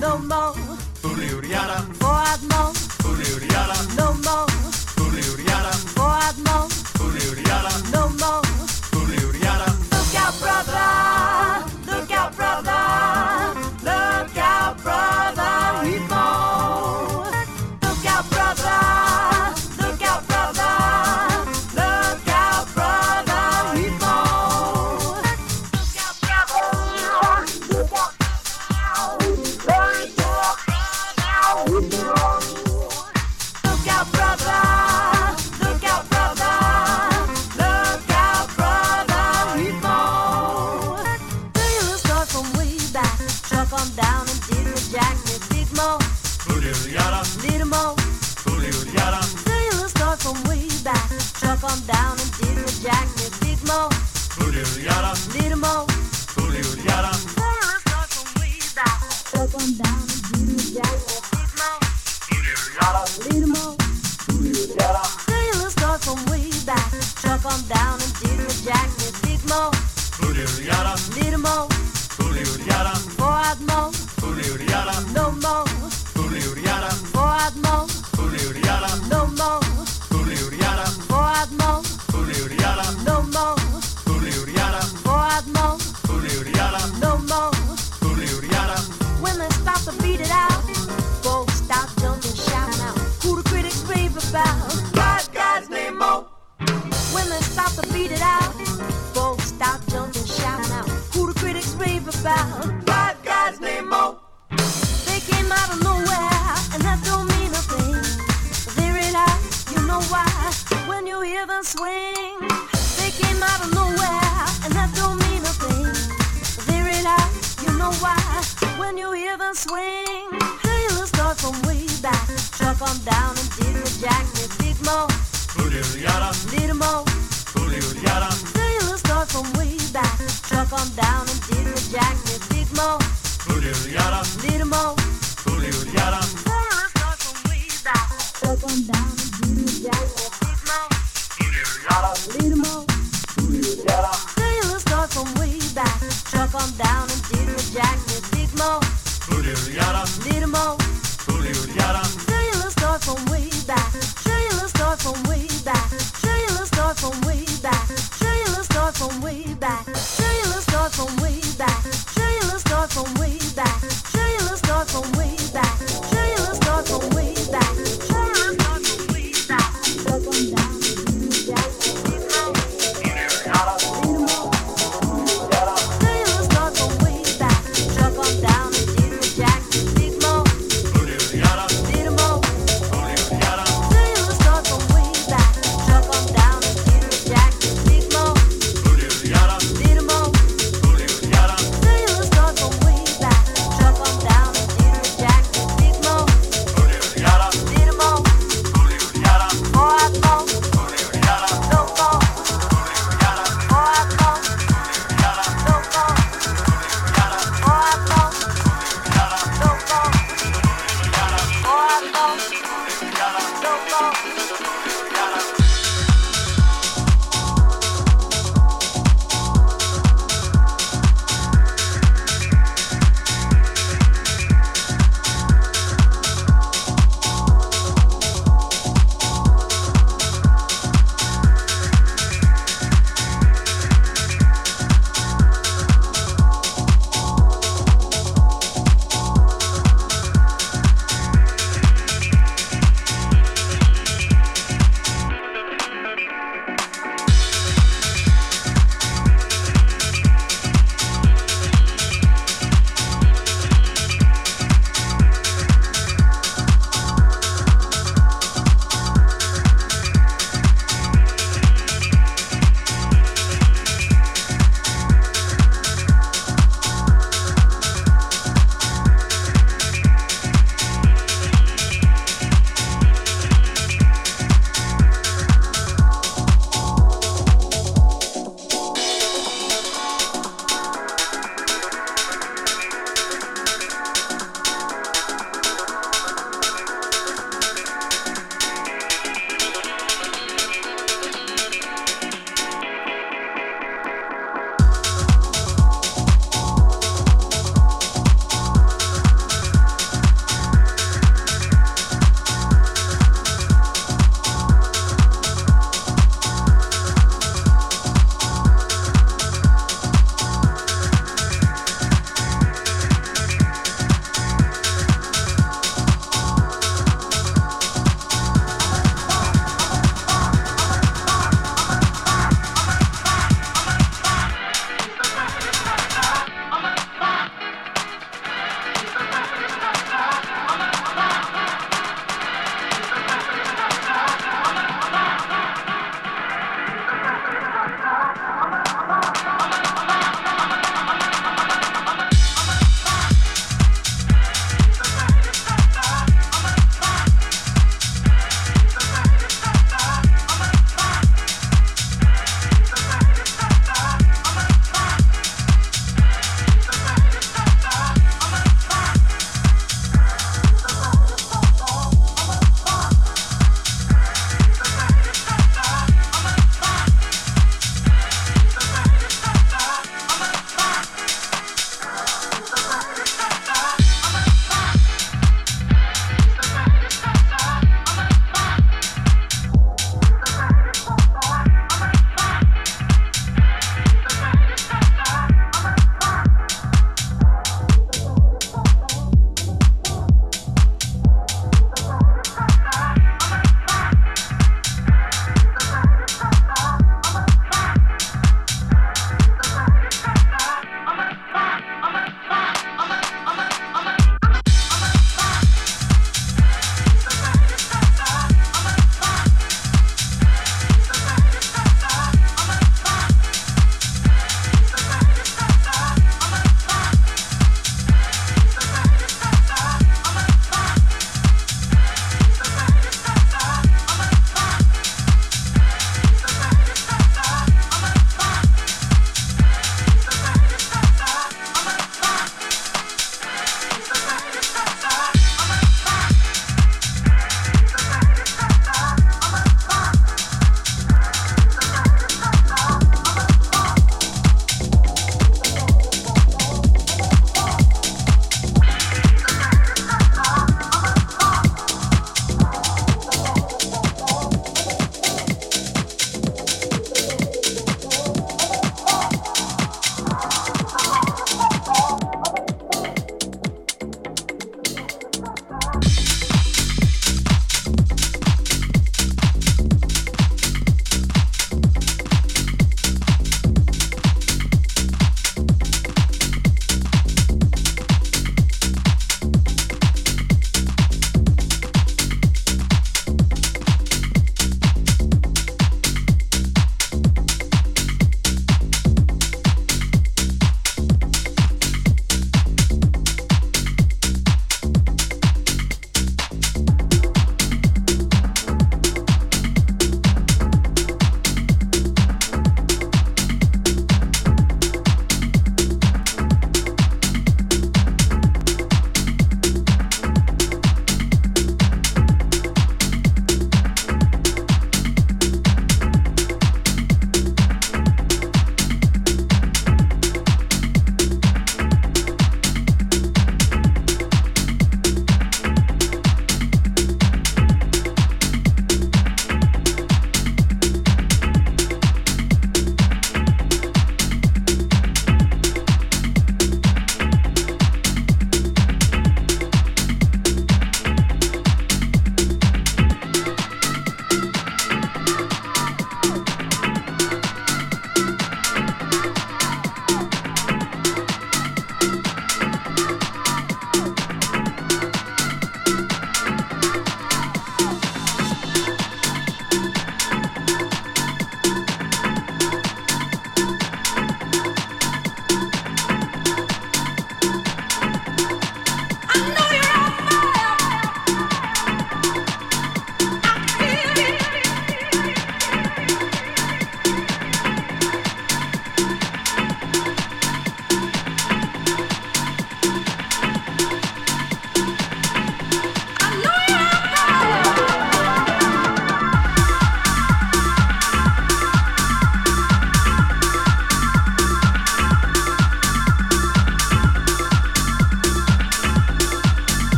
No more. Fooliuriada. For I've more.